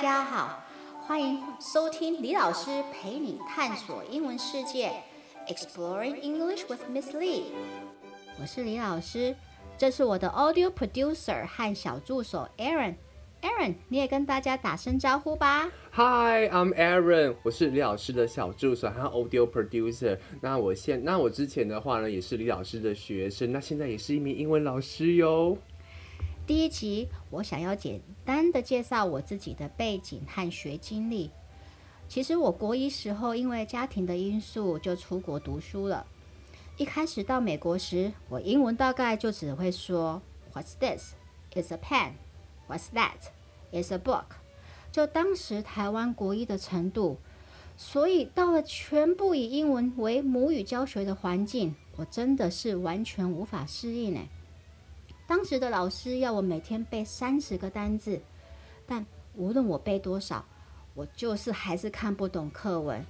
家好，欢迎收听李老师陪你探索英文世界，Exploring English with Miss Lee。我是李老师，这是我的 Audio Producer 和小助手 Aaron。Aaron，你也跟大家打声招呼吧。Hi，I'm Aaron，我是李老师的小助手和 Audio Producer。那我现，那我之前的话呢，也是李老师的学生，那现在也是一名英文老师哟。第一集，我想要简单的介绍我自己的背景和学经历。其实我国一时候因为家庭的因素就出国读书了。一开始到美国时，我英文大概就只会说 What's this? It's a pen. What's that? It's a book. 就当时台湾国一的程度，所以到了全部以英文为母语教学的环境，我真的是完全无法适应呢。当时的老师要我每天背三十个单字，但无论我背多少，我就是还是看不懂课文。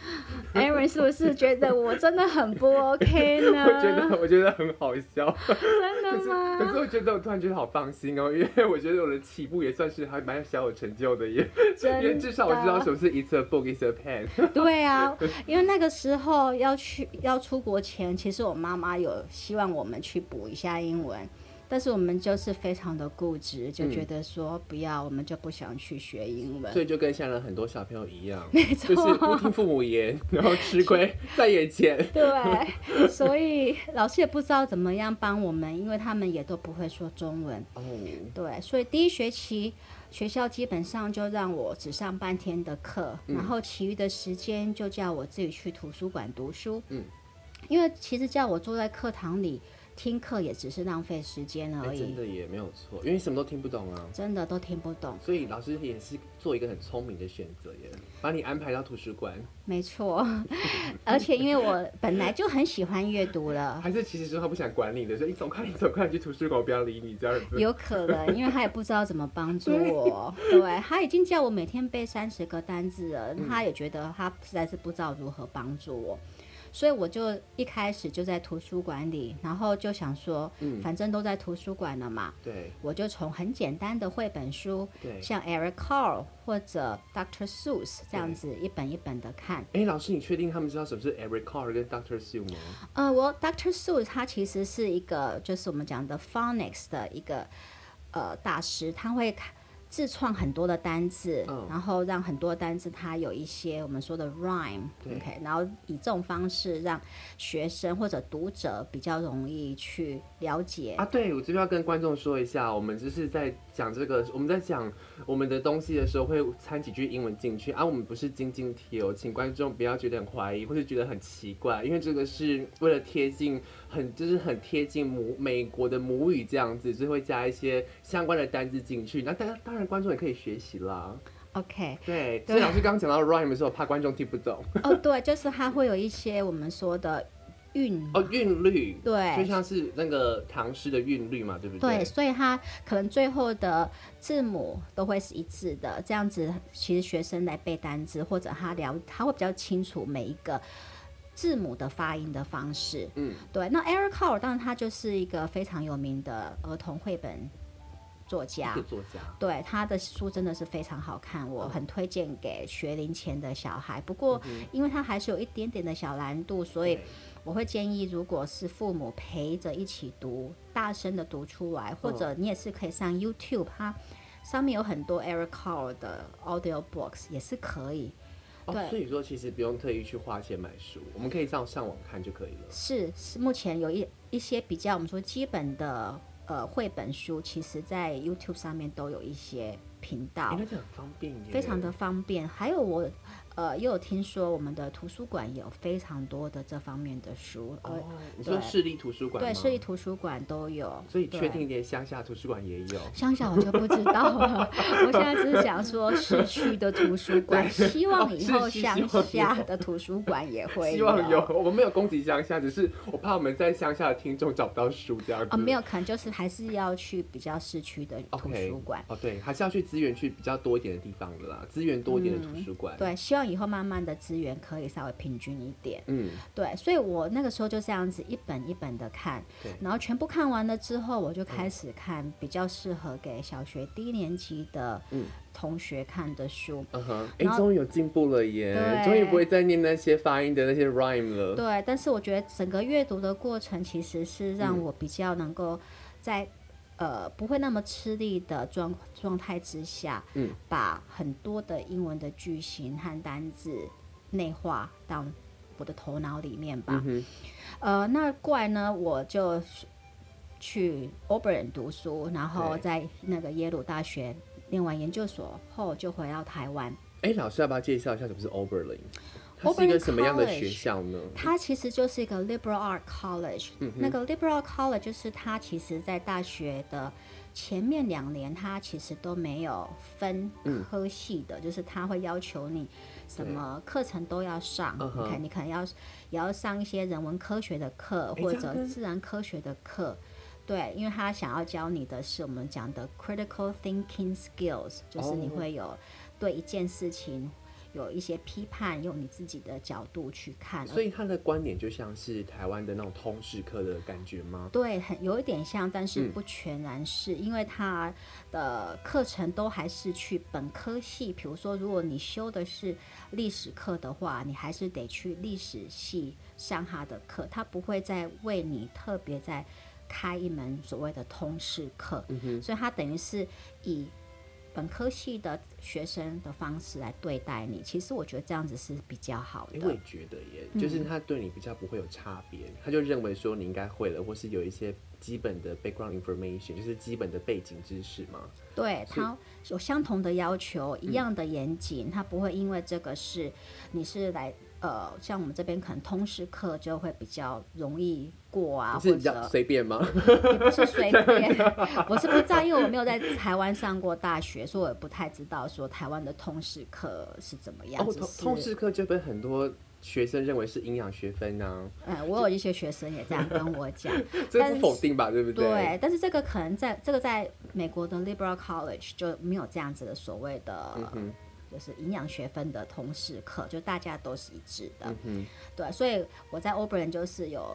Aaron 是不是觉得我真的很不 OK 呢？我觉得我觉得很好笑，真的吗？可是，我觉得我突然觉得好放心哦，因为我觉得我的起步也算是还蛮小有成就的耶，因为至少我知道什么是 It's a book, It's a pen。对啊，因为那个时候要去要出国前，其实我妈妈有希望我们去补一下英文。但是我们就是非常的固执，就觉得说不要，嗯、我们就不想去学英文。所以就跟现在很多小朋友一样，没错，就是不听父母言，然后吃亏在眼前。对，所以老师也不知道怎么样帮我们，因为他们也都不会说中文。哦，对，所以第一学期学校基本上就让我只上半天的课，嗯、然后其余的时间就叫我自己去图书馆读书。嗯，因为其实叫我坐在课堂里。听课也只是浪费时间而已，欸，真的也没有错，因为什么都听不懂啊，真的都听不懂。所以老师也是做一个很聪明的选择耶，把你安排到图书馆。没错，而且因为我本来就很喜欢阅读了，还是其实是他不想管你的，所以你走开，你走开，你去图书馆，我不要理你这样子。有可能，因为他也不知道怎么帮助我，对，对，他已经叫我每天背三十个单字了，嗯，他也觉得他实在是不知道如何帮助我。所以我就一开始就在图书馆里，然后就想说，嗯，反正都在图书馆了嘛，对，我就从很简单的绘本书，对，像 Eric Carle 或者 Dr. Seuss 这样子一本一本的看。哎，老师，你确定他们知道什么是 Eric Carle 跟 Dr. Seuss 吗？呃，我 Dr. Seuss 他其实是一个，就是我们讲的 phonics 的一个呃大师，他会看。自创很多的单字，oh. 然后让很多单字它有一些我们说的 rhyme，OK，然后以这种方式让学生或者读者比较容易去了解。啊，对，我这边要跟观众说一下，我们就是在讲这个，我们在讲我们的东西的时候会掺几句英文进去啊，我们不是晶晶体哦，请观众不要觉得很怀疑或是觉得很奇怪，因为这个是为了贴近很就是很贴近母美国的母语这样子，所以会加一些相关的单字进去。那大家当然。观众也可以学习啦。OK，对，所以老师刚刚讲到 rhyme 的时候，怕观众听不懂。哦，对，就是它会有一些我们说的韵哦，韵律，对，就像是那个唐诗的韵律嘛，对不对？对，所以它可能最后的字母都会是一致的，这样子其实学生来背单词或者他聊，他会比较清楚每一个字母的发音的方式。嗯，对。那 Eric Carle 当然他就是一个非常有名的儿童绘本。作家，作家，对，他的书真的是非常好看，我很推荐给学龄前的小孩。不过，因为他还是有一点点的小难度，所以我会建议，如果是父母陪着一起读，大声的读出来，或者你也是可以上 YouTube，它上面有很多 Eric Carle 的 Audio Books 也是可以。对，哦，所以说其实不用特意去花钱买书，我们可以上上网看就可以了。是，是目前有一一些比较我们说基本的。呃，绘本书其实，在 YouTube 上面都有一些频道，应该是很方便，非常的方便。还有我。呃，又有听说我们的图书馆有非常多的这方面的书。哦，你说市立图书馆？对，市立图书馆都有。所以确定连乡下图书馆也有？乡下我就不知道了。我现在只是想说市区的图书馆，希望以后乡下的图书馆也会。希望有，我们没有攻击乡下，只是我怕我们在乡下的听众找不到书这样子。哦，没有，可能就是还是要去比较市区的图书馆。哦，对，还是要去资源去比较多一点的地方的啦，资源多一点的图书馆。对，希望。以后慢慢的资源可以稍微平均一点。嗯，对，所以我那个时候就这样子一本一本的看，然后全部看完了之后，我就开始看比较适合给小学低年级的同学看的书。嗯哼，哎，终于有进步了耶！终于不会再念那些发音的那些 rhyme 了。对，但是我觉得整个阅读的过程其实是让我比较能够在。呃，不会那么吃力的状状态之下，嗯，把很多的英文的句型和单字内化到我的头脑里面吧。嗯、呃，那过来呢，我就去 Oberlin 读书，然后在那个耶鲁大学念完研究所后，就回到台湾。哎，老师要不要介绍一下什么是 Oberlin？它是一个什么样的学校呢？它其实就是一个 liberal art college。嗯。那个 liberal college 就是它其实在大学的前面两年，它其实都没有分科系的，嗯、就是它会要求你什么课程都要上。你看，你可能要也要上一些人文科学的课或者自然科学的课。对，因为他想要教你的是我们讲的 critical thinking skills，就是你会有对一件事情。有一些批判，用你自己的角度去看，所以他的观点就像是台湾的那种通识课的感觉吗？对，很有一点像，但是不全然是，嗯、因为他的课程都还是去本科系。比如说，如果你修的是历史课的话，你还是得去历史系上他的课，他不会再为你特别再开一门所谓的通识课。所以他等于是以。本科系的学生的方式来对待你，其实我觉得这样子是比较好的。我也觉得耶，就是他对你比较不会有差别，嗯、他就认为说你应该会了，或是有一些基本的 background information，就是基本的背景知识嘛。对，他有相同的要求，一样的严谨，嗯、他不会因为这个是你是来。呃，像我们这边可能通识课就会比较容易过啊，是比较随便吗？也不是随便，我是不知道，因为我没有在台湾上过大学，所以我也不太知道说台湾的通识课是怎么样。哦，通识课就被很多学生认为是营养学分呢、啊。嗯，我有一些学生也这样跟我讲，这不否定吧？对不对？对，但是这个可能在这个在美国的 Liberal College 就没有这样子的所谓的。嗯就是营养学分的通识课，就大家都是一致的，嗯、对，所以我在 Oberlin 就是有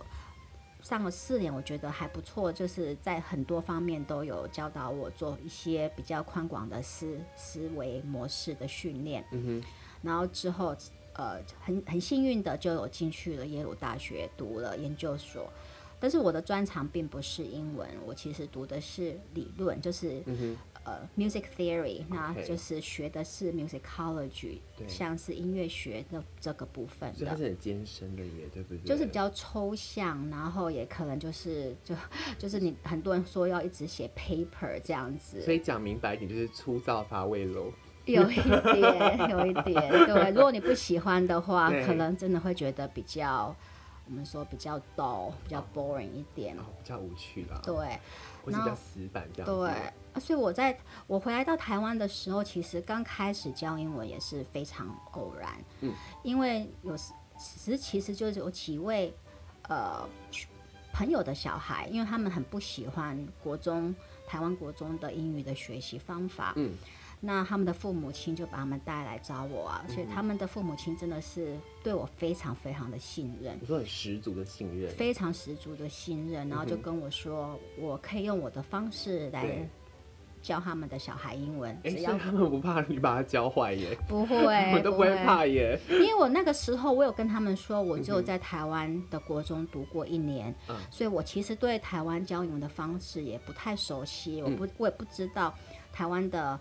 上了四年，我觉得还不错，就是在很多方面都有教导我做一些比较宽广的思思维模式的训练，嗯哼，然后之后呃很很幸运的就有进去了耶鲁大学读了研究所。但是我的专长并不是英文，我其实读的是理论，就是、嗯、哼呃 music theory，那就是学的是 musicology，像是音乐学的这个部分的。所以它是很艰深的耶，对不对？就是比较抽象，然后也可能就是就 就是你很多人说要一直写 paper 这样子。所以讲明白一点，就是粗糙乏味喽。有一点，有一点，对。如果你不喜欢的话，可能真的会觉得比较。我们说比较 dull，比较 boring 一点，哦，比较无趣啦。对，或是比较死板这样子。对，所以我在我回来到台湾的时候，其实刚开始教英文也是非常偶然。嗯，因为有时其实其实就是有几位呃朋友的小孩，因为他们很不喜欢国中台湾国中的英语的学习方法。嗯。那他们的父母亲就把他们带来找我啊，所以他们的父母亲真的是对我非常非常的信任，你说很十足的信任，非常十足的信任，然后就跟我说，我可以用我的方式来教他们的小孩英文，只要他们不怕你把他教坏耶，不会，我都不会怕耶，因为我那个时候我有跟他们说，我只有在台湾的国中读过一年，所以我其实对台湾教英文的方式也不太熟悉，我不，我也不知道台湾的。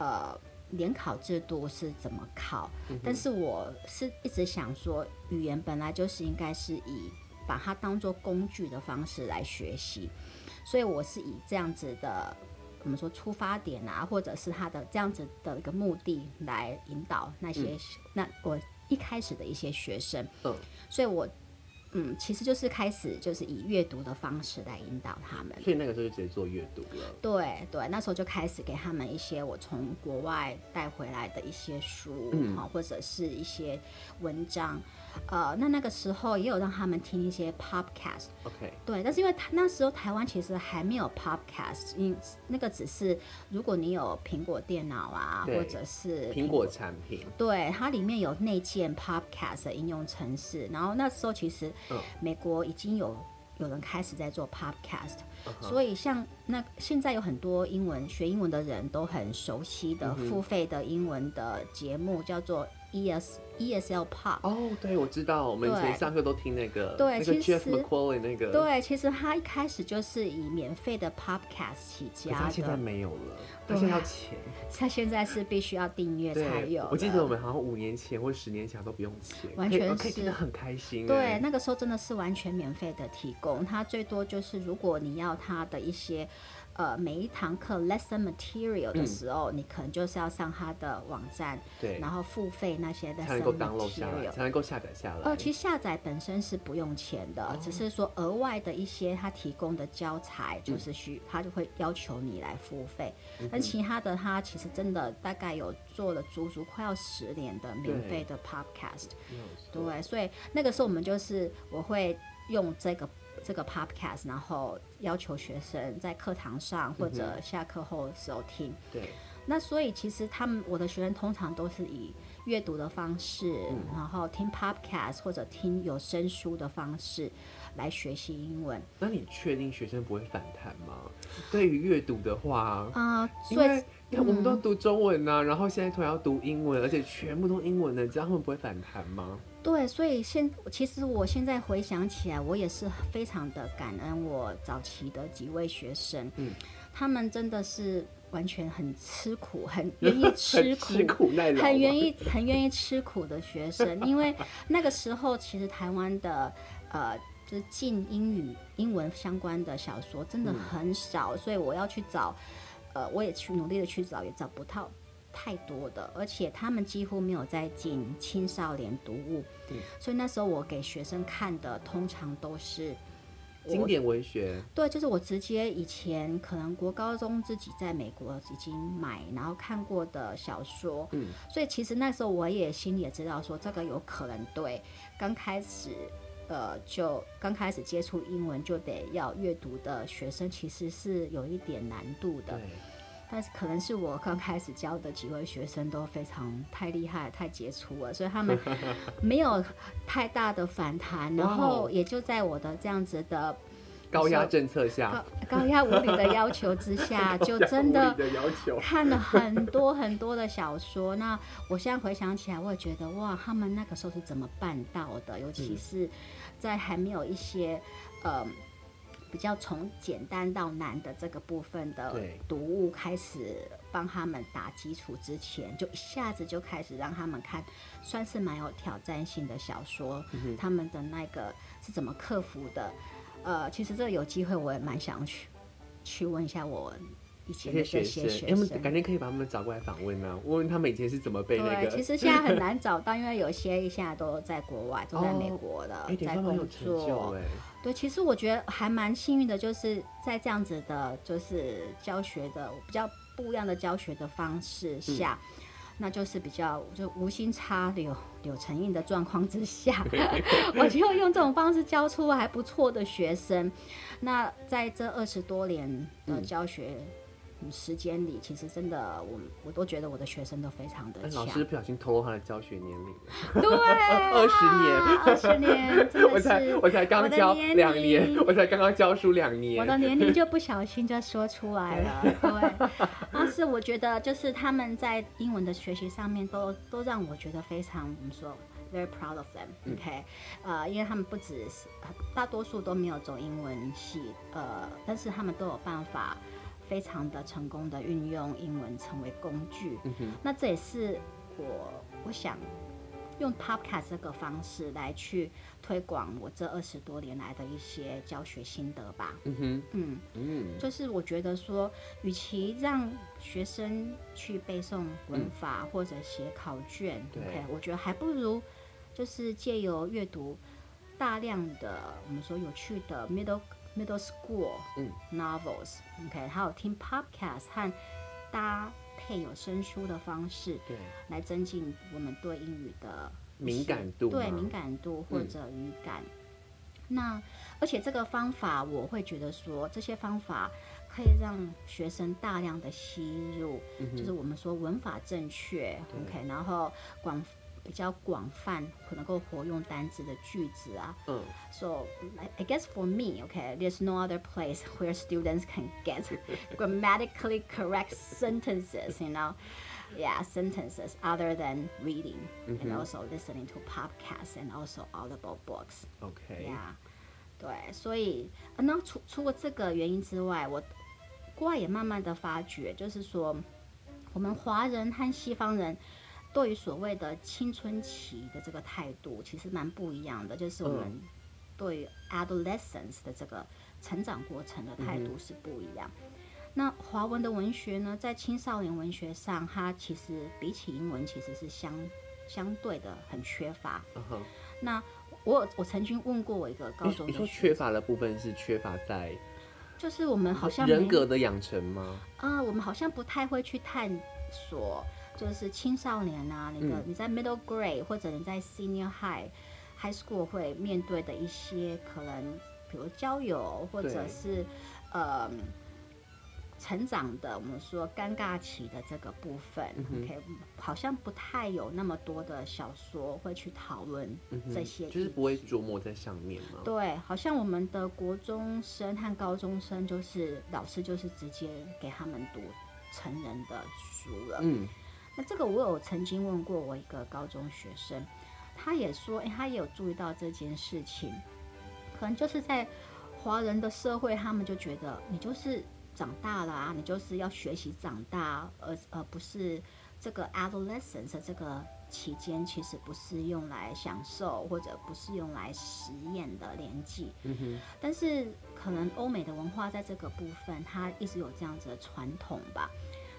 呃，联考制度是怎么考？嗯、但是我是一直想说，语言本来就是应该是以把它当做工具的方式来学习，所以我是以这样子的，我们说出发点啊，或者是他的这样子的一个目的来引导那些、嗯、那我一开始的一些学生。嗯，所以我嗯，其实就是开始就是以阅读的方式来引导他们，所以那个时候就直接做阅读了。对对，那时候就开始给他们一些我从国外带回来的一些书，嗯，或者是一些文章。呃，那那个时候也有让他们听一些 podcast，OK，Okay. 对，但是因为他那时候台湾其实还没有 podcast，因那个只是如果你有苹果电脑啊，或者是苹果产品，对，它里面有内建 podcast 的应用程式，然后那时候其实美国已经有有人开始在做 podcast，、uh huh. 所以像那现在有很多英文学英文的人都很熟悉的付费的英文的节目叫做 ES。ESL Pop 哦，对，我知道，我们以前上课都听那个，对，那个 Jeff McQuillan 那个，对，其实他一开始就是以免费的 Podcast 起家的，他现在没有了，他现在要钱，他现在是必须要订阅才有。我记得我们好像五年前或十年前都不用钱，完全是听得很开心。对，那个时候真的是完全免费的提供，他最多就是如果你要他的一些。呃，每一堂课 lesson material 的时候，嗯、你可能就是要上他的网站，对，然后付费那些 lesson material 才能够下来，才能够下载下来。呃，其实下载本身是不用钱的，哦、只是说额外的一些他提供的教材，就是需、嗯、他就会要求你来付费。嗯、哼。而其他的，他其实真的大概有做了足足快要十年的免费的 podcast，对，对，所以那个时候我们就是我会用这个。这个 podcast，然后要求学生在课堂上或者下课后的时候听。嗯、对，那所以其实他们我的学生通常都是以阅读的方式，嗯、然后听 podcast 或者听有声书的方式来学习英文。那你确定学生不会反弹吗？对于阅读的话，啊、呃，所以因为我们都读中文呐、啊，嗯、然后现在突然要读英文，而且全部都英文的，这样他们不会反弹吗？对，所以现其实我现在回想起来，我也是非常的感恩我早期的几位学生，嗯，他们真的是完全很吃苦，很 愿意吃苦，吃苦耐劳，很愿意很愿意吃苦的学生。因为那个时候，其实台湾的呃，就是近英语、英文相关的小说真的很少，嗯、所以我要去找，呃，我也去努力的去找，也找不到。太多的，而且他们几乎没有在进青少年读物，对、所以那时候我给学生看的通常都是经典文学。对，就是我直接以前可能国高中自己在美国已经买然后看过的小说，嗯，所以其实那时候我也心里也知道说这个有可能对刚开始呃就刚开始接触英文就得要阅读的学生其实是有一点难度的。但是可能是我刚开始教的几位学生都非常太厉害、太杰出了，所以他们 没有太大的反弹，然后也就在我的这样子的高压政策下、高压无理的要求之下，就真的看了很多很多的小说。那我现在回想起来，我也觉得哇，他们那个时候是怎么办到的？尤其是在还没有一些呃。比较从简单到难的这个部分的读物开始帮他们打基础之前，就一下子就开始让他们看，算是蛮有挑战性的小说。嗯、他们的那个是怎么克服的？呃，其实这有机会我也蛮想去去问一下我。以前的这些学生，哎，我们改天可以把他们找过来访问呢、啊，问问他们以前是怎么被那个。对，其实现在很 难找到，因为有些现在都在国外，都在美国的，哦、在工作。对，其实我觉得还蛮幸运的，就是在这样子的，就是教学的比较不一样的教学的方式下，嗯、那就是比较就无心插柳柳成荫的状况之下，我就用这种方式教出还不错的学生。那在这二十多年的教学。嗯时间里，其实真的，我我都觉得我的学生都非常的强。老师不小心透露他的教学年龄。对，二十年，二十年，真的是我才我才刚教两年，我才刚刚教书两年，我的年龄就不小心就说出来了。对，但是我觉得就是他们在英文的学习上面都都让我觉得非常，我们说 very proud of them。OK，呃，因为他们不只是大多数都没有走英文系，呃，但是他们都有办法。非常的成功的运用英文成为工具，嗯、哼。那这也是我我想用 Podcast 这个方式来去推广我这二十多年来的一些教学心得吧。嗯哼，嗯。嗯，就是我觉得说，与其让学生去背诵文法或者写考卷，对，okay, 我觉得还不如就是借由阅读。大量的我们说有趣的 middle middle school novels，OK，还有听 podcast 和搭配有声书的方式，对，来增进我们对英语的敏感度，对敏感度或者语感。嗯、那而且这个方法，我会觉得说这些方法可以让学生大量的吸入，嗯、就是我们说文法正确，OK，然后广。比较广泛，可能够活用单字的句子啊。嗯。So I guess for me, okay, there's no other place where students can get grammatically correct sentences, you know, yeah, sentences other than reading and also listening to podcasts and also audible books. Okay. Yeah. 对，所以那除除了这个原因之外，我国外也慢慢的发觉，就是说我们华人和西方人。 对于所谓的青春期的这个态度，其实蛮不一样的。就是我们对于 adolescence 的这个成长过程的态度是不一样。嗯、那华文的文学呢，在青少年文学上，它其实比起英文，其实是相相对的很缺乏。Uh. 那我我曾经问过我一个高中的，你说缺乏的部分是缺乏在，就是我们好像人格的养成吗？啊、呃，我们好像不太会去探索。就是青少年啊，你的、嗯、你在 middle grade 或者你在 senior high high school 会面对的一些可能，比如交友或者是对呃成长的，我们说尴尬期的这个部分、嗯、，OK，好像不太有那么多的小说会去讨论这些、嗯，就是不会琢磨在上面吗？对，好像我们的国中生和高中生，就是老师就是直接给他们读成人的书了，嗯。那这个我有曾经问过我一个高中学生，他也说，诶，他也有注意到这件事情，可能就是在华人的社会，他们就觉得你就是长大了啊，你就是要学习长大，而而不是这个 adolescence 这个期间，其实不是用来享受或者不是用来实验的年纪。嗯哼。但是可能欧美的文化在这个部分，它一直有这样子的传统吧，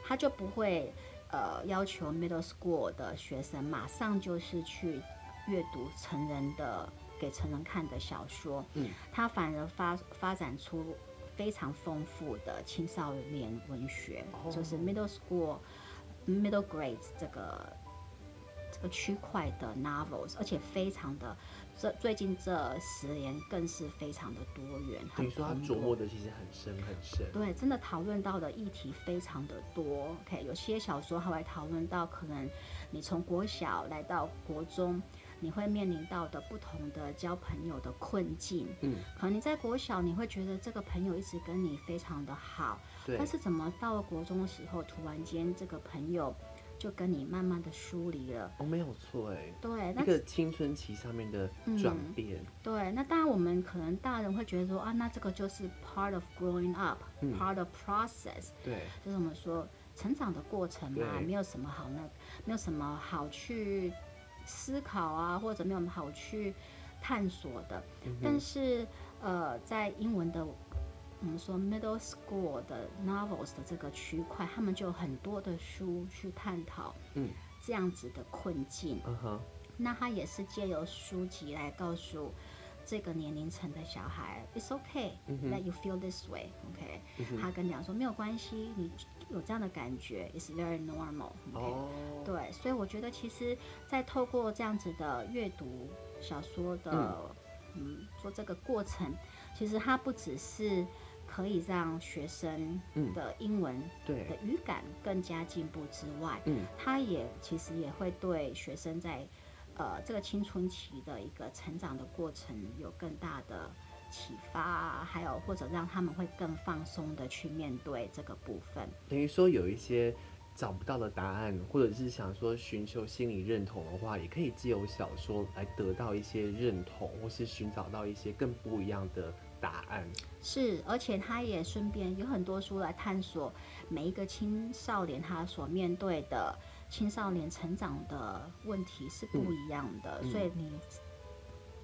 他就不会。呃，要求 middle school 的学生马上就是去阅读成人的给成人看的小说，嗯，他反而发发展出非常丰富的青少年文学，哦、就是 middle school middle grades 这个这个区块的 novels，而且非常的。这最近这十年更是非常的多元，你说他琢磨的其实很深很深。对，真的讨论到的议题非常的多。OK，有些小说还会讨论到可能你从国小来到国中，你会面临到的不同的交朋友的困境。嗯，可能你在国小你会觉得这个朋友一直跟你非常的好，但是怎么到了国中的时候，突然间这个朋友。就跟你慢慢的疏离了，哦，没有错哎，对，那个青春期上面的转变，嗯，对，那当然我们可能大人会觉得说啊，那这个就是 part of growing up，part、嗯、of process，对，就是我们说成长的过程嘛，没有什么好那，没有什么好去思考啊，或者没有什么好去探索的，嗯、但是呃，在英文的。我们说 middle school 的 novels 的这个区块，他们就有很多的书去探讨，嗯，这样子的困境。嗯哼，那他也是借由书籍来告诉这个年龄层的小孩，It's okay that you feel this way. OK，他跟你讲说没有关系，你有这样的感觉，It's very normal. OK，对，所以我觉得其实，在透过这样子的阅读小说的，嗯，做这个过程，其实它不只是。可以让学生的英文的语感更加进步之外，嗯，他也其实也会对学生在呃这个青春期的一个成长的过程有更大的启发，还有或者让他们会更放松的去面对这个部分。等于说有一些找不到的答案，或者是想说寻求心理认同的话，也可以借由小说来得到一些认同，或是寻找到一些更不一样的。答案。是，而且他也顺便有很多书来探索每一个青少年他所面对的青少年成长的问题是不一样的，嗯、所以你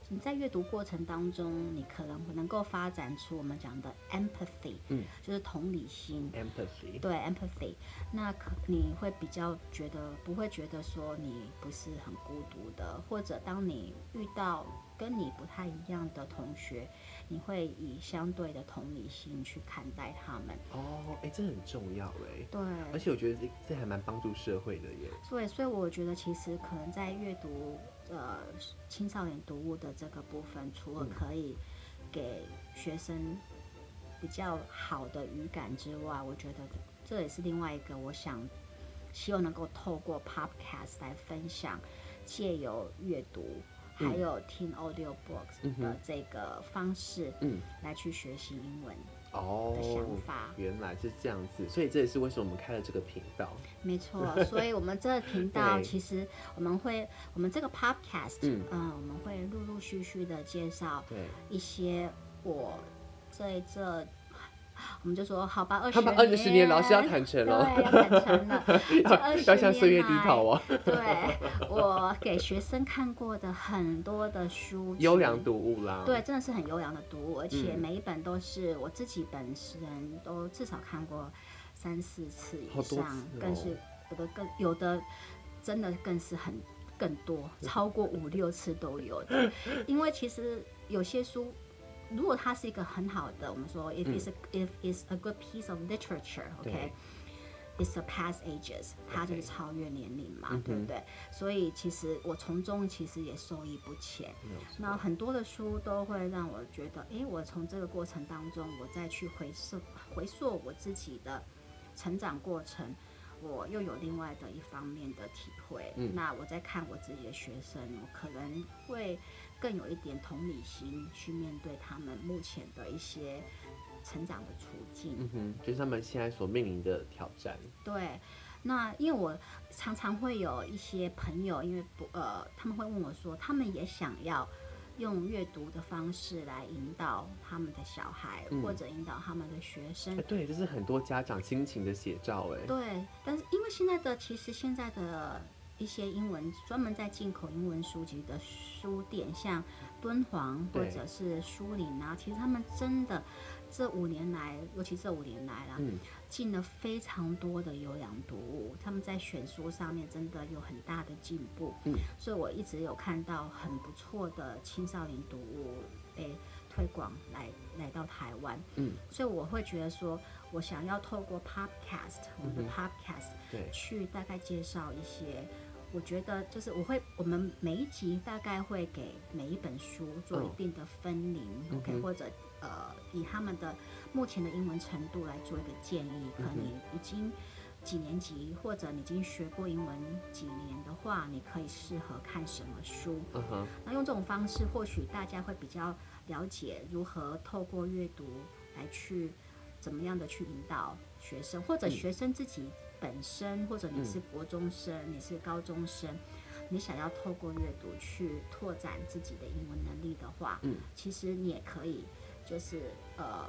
你在阅读过程当中，你可能能够发展出我们讲的 empathy，嗯，就是同理心，empathy，对 empathy，那可你会比较觉得不会觉得说你不是很孤独的，或者当你遇到。跟你不太一样的同学，你会以相对的同理心去看待他们。哦，哎，这很重要哎。对，而且我觉得这这还蛮帮助社会的耶。对，所以我觉得其实可能在阅读呃青少年读物的这个部分，除了可以给学生比较好的语感之外，我觉得这也是另外一个我想希望能够透过 Podcast 来分享，借由阅读。还有听 audio books 的这个方式，嗯，来去学习英文的想法。哦，原来是这样子，所以这也是为什么我们开了这个频道。没错，所以我们这个频道其实我们会，我们这个 podcast，嗯，嗯，我们会陆陆续续的介绍一些我在这。我们就说好吧，二十年，二十年，老师要坦诚了，对，要坦诚了，要要向岁月低头哦。对，我给学生看过的很多的书，优良读物啦，对，真的是很优良的读物，而且每一本都是我自己本身都至少看过三四次以上，更是有的更有的真的更是很更多，超过五六次都有的，因为其实有些书。如果它是一个很好的，我们说，if it's a、嗯、if it's a good piece of literature，OK，it's、a past ages，它就是超越年龄嘛.对不对？所以其实我从中其实也受益不浅。那很多的书都会让我觉得，哎，我从这个过程当中，我再去回溯回溯我自己的成长过程。我又有另外的一方面的体会，嗯，那我在看我自己的学生，我可能会更有一点同理心去面对他们目前的一些成长的处境，嗯哼，就是他们现在所面临的挑战。对，那因为我常常会有一些朋友，因为不呃，他们会问我说，他们也想要。用阅读的方式来引导他们的小孩，嗯、或者引导他们的学生。对，这是很多家长心情的写照。哎，对，但是因为现在的其实现在的一些英文专门在进口英文书籍的书店，像敦煌或者是书林啊，其实他们真的。这五年来，尤其这五年来啦，嗯，进了非常多的优良读物，他们在选书上面真的有很大的进步，嗯，所以我一直有看到很不错的青少年读物被推广来来到台湾，嗯，所以我会觉得说，我想要透过 podcast，我们的 podcast，对，去大概介绍一些。我觉得就是我会，我们每一集大概会给每一本书做一定的分龄，OK，嗯，或者呃以他们的目前的英文程度来做一个建议。可能你已经几年级，或者你已经学过英文几年的话，你可以适合看什么书？嗯。那用这种方式，或许大家会比较了解如何透过阅读来去怎么样的去引导学生，或者学生自己。本身，或者你是国中生，嗯，你是高中生，你想要透过阅读去拓展自己的英文能力的话，嗯，其实你也可以，就是呃，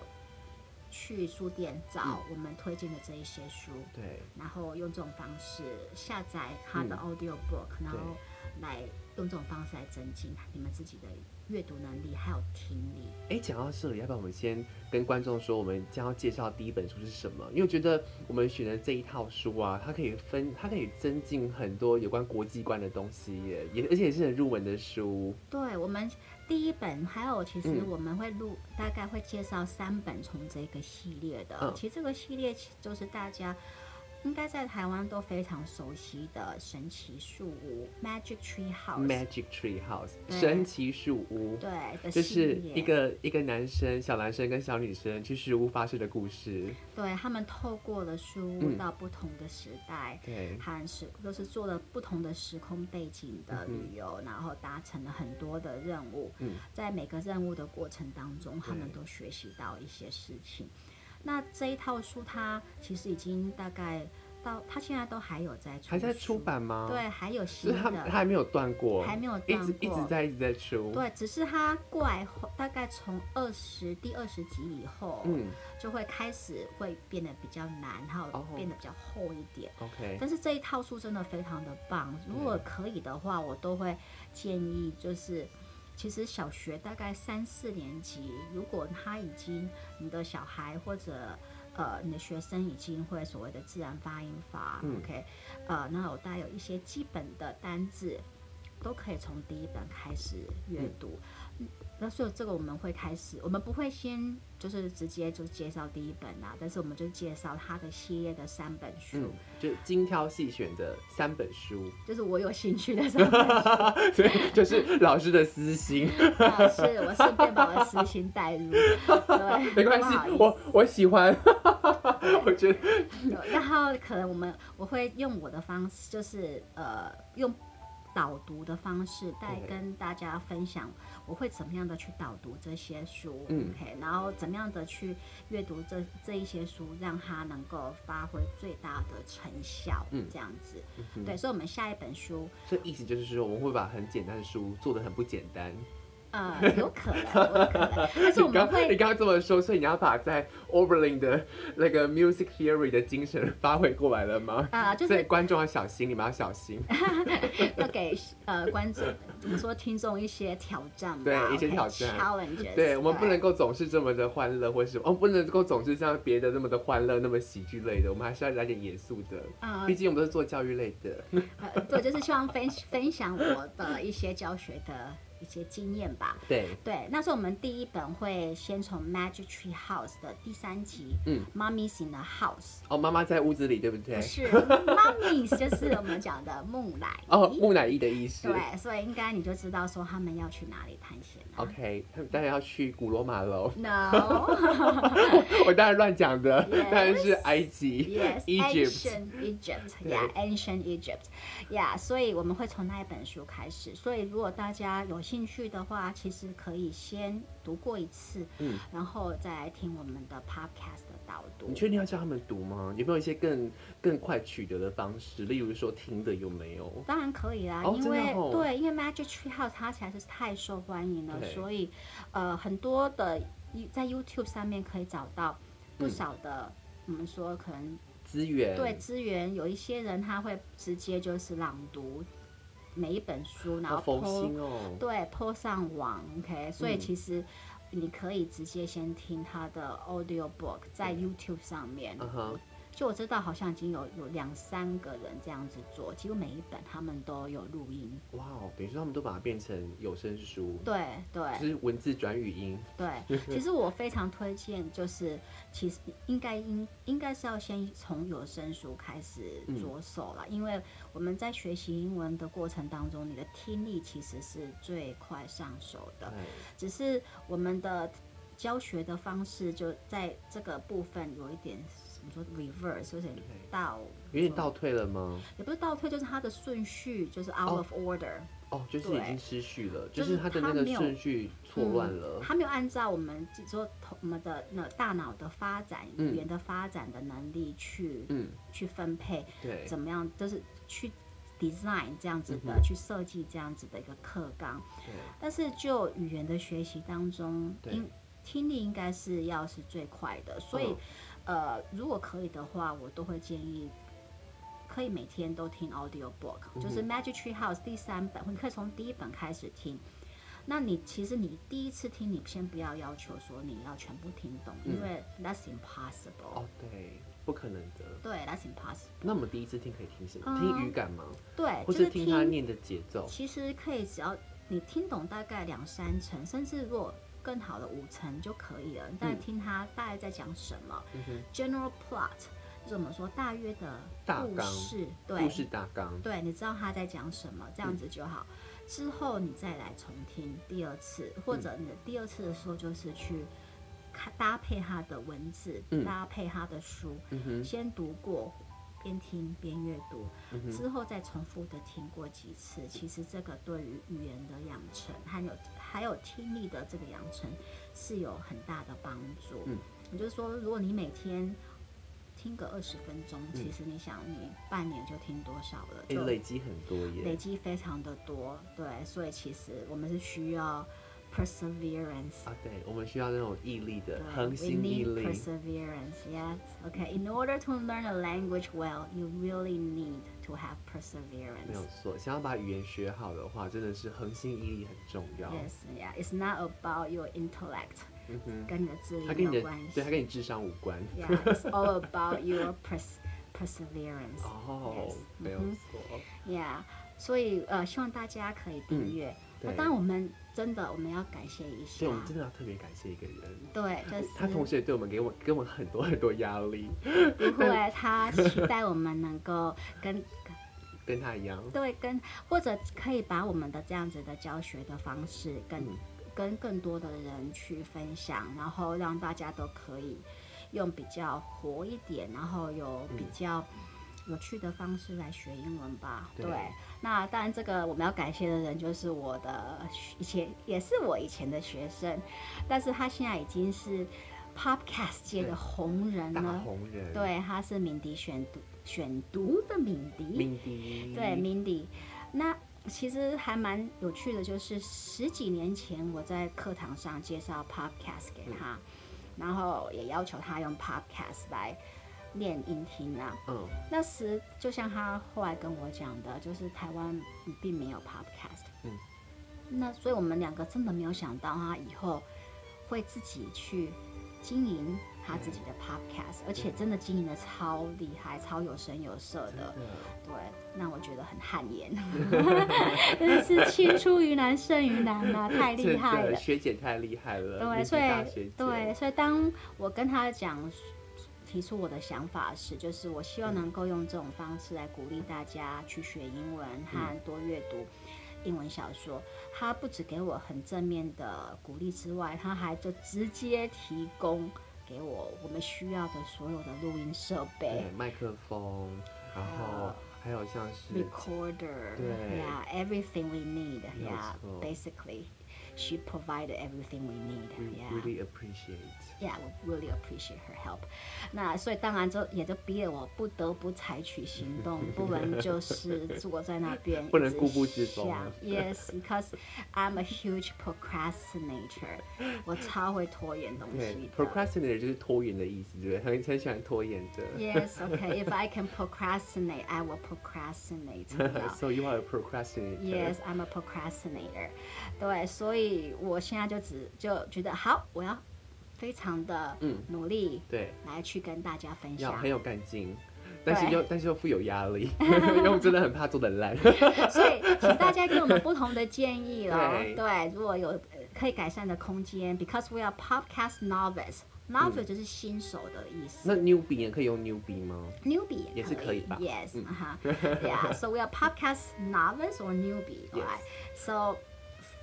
去书店找我们推荐的这一些书，对，嗯，然后用这种方式下载他的 audio book，嗯，然后来用这种方式来增进你们自己的。阅读能力还有听力。哎，讲到这里，要不要我们先跟观众说，我们将要介绍第一本书是什么？因为我觉得我们选的这一套书啊，它可以分，它可以增进很多有关国际观的东西耶，也而且也是很入门的书。对，我们第一本，还有其实我们会录、嗯，大概会介绍三本从这个系列的。嗯、其实这个系列就是大家。应该在台湾都非常熟悉的神奇树屋 （Magic Tree House），Magic Tree House，神奇树屋，对，就是一个一个男生、小男生跟小女生去树屋发生的故事。对，他们透过了树屋到不同的时代，嗯、对，和时都是做了不同的时空背景的旅游，嗯、然后达成了很多的任务。嗯，在每个任务的过程当中，他们都学习到一些事情。那这一套书，它其实已经大概到，它现在都还有在出，还在出版吗？对，还有新的，它它还没有断过，还没有断过，一直一直在一直在出。对，只是它过来后，大概从二十第二十集以后，嗯，就会开始会变得比较难，然后变得比较厚一点。OK，哦，但是这一套书真的非常的棒，如果可以的话，我都会建议就是。其实小学大概三四年级，如果他已经你的小孩或者呃你的学生已经会所谓的自然发音法，嗯，OK，呃，那我大概有一些基本的单字，都可以从第一本开始阅读。嗯那所以这个我们会开始，我们不会先就是直接就介绍第一本啦，但是我们就介绍他的系列的三本书，嗯、就精挑细选的三本书，就是我有兴趣的三本书，所以就是老师的私心，啊、是我顺便把我的私心带入，对，没关系，我我喜欢，我觉得，然后可能我们我会用我的方式，就是呃用。导读的方式，带跟大家分享，我会怎么样的去导读这些书，嗯，OK，然后怎么样的去阅读这这一些书，让它能够发挥最大的成效，嗯，这样子，嗯、对，所以，我们下一本书，这意思就是说，我们会把很简单的书做的很不简单。呃，有可能，有可能。但是我们会，你刚刚这么说，所以你要把在 Oberlin 的那个 music theory 的精神发挥过来了吗？啊、呃，就是观众要小心，你们要小心，要给呃观众怎么说听众一些挑战，对，一些挑战 challenges。对，我们不能够总是这么的欢乐，或是我们不能够总是像别的那么的欢乐，那么喜剧类的，我们还是要来点严肃的。啊、呃，毕竟我们都是做教育类的。呃，对，就是希望分分享我的一些教学的。一些经验吧，对对，那是我们第一本会先从 Magic Tree House 的第三集，嗯，Mummies in the House，哦，妈妈在屋子里，对不对？不是，Mummies 就是我们讲的木乃伊，哦，木乃伊的意思。对，所以应该你就知道说他们要去哪里探险了。OK，他们当然要去古罗马喽。No，我当然乱讲的，当然是埃及，Yes，Ancient Egypt，Yeah，Ancient Egypt，Yeah，所以我们会从那一本书开始。所以如果大家有兴趣的话，其实可以先读过一次，嗯，然后再来听我们的 podcast 的导读。你确定要叫他们读吗？有没有一些更更快取得的方式？例如说听的有没有？当然可以啦，哦、因为、哦、对，因为 Magic Tree House 它实在是太受欢迎了，所以呃，很多的在 YouTube 上面可以找到不少的，嗯、我们说可能资源，对资源，有一些人他会直接就是朗读。每一本书然后对坡上网 ok 所以其实你可以直接先听他的 audiobook 在 youtube 上面。就我知道，好像已经有有两三个人这样子做，几乎每一本他们都有录音。哇哦，等于说他们都把它变成有声书。对对，就是文字转语音。对，其实我非常推荐，就是其实应该应应该是要先从有声书开始着手了，嗯，因为我们在学习英文的过程当中，你的听力其实是最快上手的，只是我们的教学的方式就在这个部分有一点。你说 reverse 有点倒，有点倒退了吗？也不是倒退，就是它的顺序就是 out of order。哦，就是已经失序了，就是它的那个顺序错乱了。它没有按照我们说我们的那大脑的发展、语言的发展的能力去嗯去分配，对，怎么样就是去 design 这样子的，去设计这样子的一个课纲。对，但是就语言的学习当中，听听力应该是要是最快的，所以。呃，如果可以的话，我都会建议可以每天都听 audio book，嗯、就是 Magic Tree House 第三本，你可以从第一本开始听。那你其实你第一次听，你先不要要求说你要全部听懂，嗯、因为 that's impossible。哦，对，不可能的。对，that's impossible。那我们第一次听可以听什么？嗯、听语感吗？对，或是听他念的节奏。其实可以，只要你听懂大概两三成，甚至如果。更好的五层就可以了。你再听他大概在讲什么、嗯、，general plot，就是我们说大约的故事，对，故事大纲，对，你知道他在讲什么，这样子就好。嗯、之后你再来重听第二次，或者你的第二次的时候就是去看搭配他的文字，嗯、搭配他的书，嗯、先读过。边听边阅读，之后再重复的听过几次，其实这个对于语言的养成，还有还有听力的这个养成是有很大的帮助。嗯，也就是说，如果你每天听个二十分钟，其实你想你半年就听多少了？就累积很多耶，累积非常的多。对，所以其实我们是需要。Perseverance 啊，对，我们需要那种毅力的恒心毅力。We need perseverance, yes. Okay. In order to learn a language well, you really need to have perseverance. 没有错，想要把语言学好的话，真的是恒心毅力很重要。Yes, yeah. It's not about your intellect. 嗯哼，跟你的智力没有关系。对，它跟你智商无关。Yeah, it's all about your pers perseverance. 哦，没有错。Yeah. 所以呃，希望大家可以订阅。 当然，我们真的我们要感谢一下。对，我们真的要特别感谢一个人。对，就是他同时也对我们给我给我们很多很多压力。不会，他期待我们能够跟 跟他一样。对，跟或者可以把我们的这样子的教学的方式跟、嗯、跟更多的人去分享，然后让大家都可以用比较活一点，然后有比较。嗯有趣的方式来学英文吧。对，对，那当然，这个我们要感谢的人就是我的以前，也是我以前的学生，但是他现在已经是 Podcast 界的红人了。红人。对，他是敏迪选读选读的敏迪。敏迪。对，敏迪。那其实还蛮有趣的，就是十几年前我在课堂上介绍 Podcast 给他，嗯，然后也要求他用 Podcast 来。练音听啊，嗯，那时就像他后来跟我讲的，就是台湾并没有 podcast，嗯，那所以我们两个真的没有想到他以后会自己去经营他自己的 podcast，而且真的经营的超厉害，超有声有色的，对，那我觉得很汗颜，真的是青出于蓝胜于蓝啊，太厉害了，学姐太厉害了，对，所以对，所以当我跟他讲。提出我的想法是，就是我希望能够用这种方式来鼓励大家去学英文和多阅读英文小说。他不只给我很正面的鼓励之外，他还就直接提供给我我们需要的所有的录音设备，麦克风，然后还有像是 recorder，对，yeah，everything we need，yeah，basically。She provided everything we need. We yeah. really appreciate. Yeah, we really appreciate her help. 那所以当然就也就逼得我不得不采取行动，不能就是坐在那边不能固步自封。Yes, because I'm a huge procrastinator. 我超会拖延东西。Procrastinator 就是拖延的意思，对不对？很很喜欢拖延的。Yes, okay. If I can procrastinate, I will procrastinate. So you are a procrastinator. Yes, I'm a procrastinator. 对，所以。 所以我现在就只就觉得好，我要非常的努力，嗯、对，来去跟大家分享，要很有干劲，但是又但是又富有压力，因为我真的很怕做的烂。所以请大家给我们不同的建议了，对，对，如果有可以改善的空间，because we are podcast novice，novice、嗯、就是新手的意思。那 newbie 也可以用 newbie 吗？newbie 也是可以吧？Yes，哈、嗯 uh-huh.，Yeah，so we are podcast novice or newbie，right？So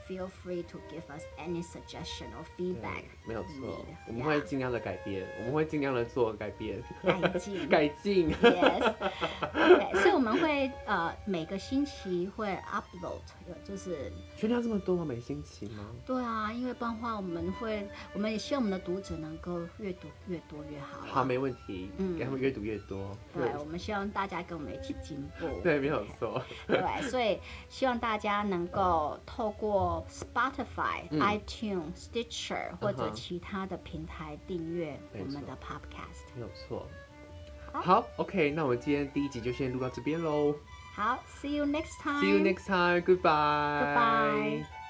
Feel free to give us any suggestion or feedback。没有错，我们会尽量的改变，我们会尽量的做改变，改进，改进。Yes。所以我们会呃每个星期会 upload，就是。全量这么多吗？每星期吗？对啊，因为不然的话，我们会，我们也希望我们的读者能够阅读越多越好。好，没问题。嗯，给他们阅读越多。对，我们希望大家跟我们一起进步。对，没有错。对，所以希望大家能够透过。Spotify、嗯、iTunes、Stitcher 或者其他的平台订阅我们的 Podcast，没有错。好，好，OK，那我们今天第一集就先录到这边喽。好，See you next time。See you next time。Goodbye。Goodbye。